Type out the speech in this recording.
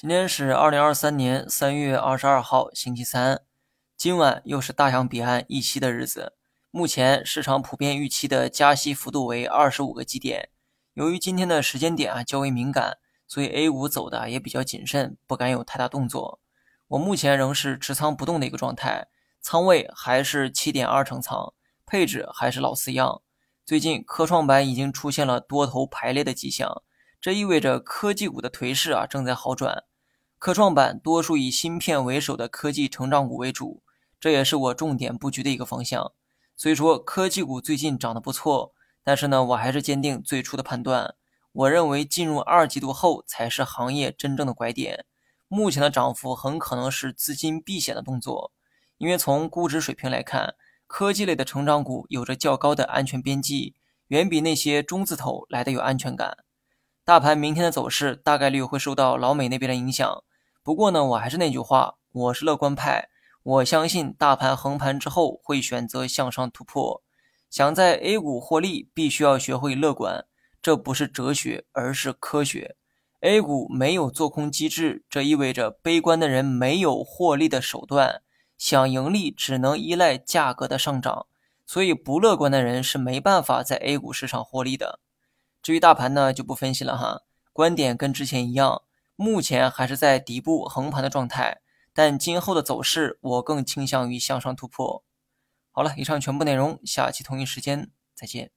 今天是二零二三年三月二十二号，星期三。今晚又是大洋彼岸议息的日子。目前市场普遍预期的加息幅度为二十五个基点。由于今天的时间点啊较为敏感，所以 A 股走的也比较谨慎，不敢有太大动作。我目前仍是持仓不动的一个状态，仓位还是七点二成仓，配置还是老四样。最近科创板已经出现了多头排列的迹象，这意味着科技股的颓势啊正在好转。科创板多数以芯片为首的科技成长股为主，这也是我重点布局的一个方向。虽说，科技股最近涨得不错，但是呢，我还是坚定最初的判断。我认为进入二季度后才是行业真正的拐点。目前的涨幅很可能是资金避险的动作，因为从估值水平来看，科技类的成长股有着较高的安全边际，远比那些中字头来的有安全感。大盘明天的走势大概率会受到老美那边的影响。不过呢，我还是那句话，我是乐观派。我相信大盘横盘之后会选择向上突破。想在 A 股获利，必须要学会乐观，这不是哲学，而是科学。A 股没有做空机制，这意味着悲观的人没有获利的手段，想盈利只能依赖价格的上涨。所以不乐观的人是没办法在 A 股市场获利的。至于大盘呢，就不分析了哈，观点跟之前一样。目前还是在底部横盘的状态，但今后的走势我更倾向于向上突破。好了，以上全部内容，下期同一时间再见。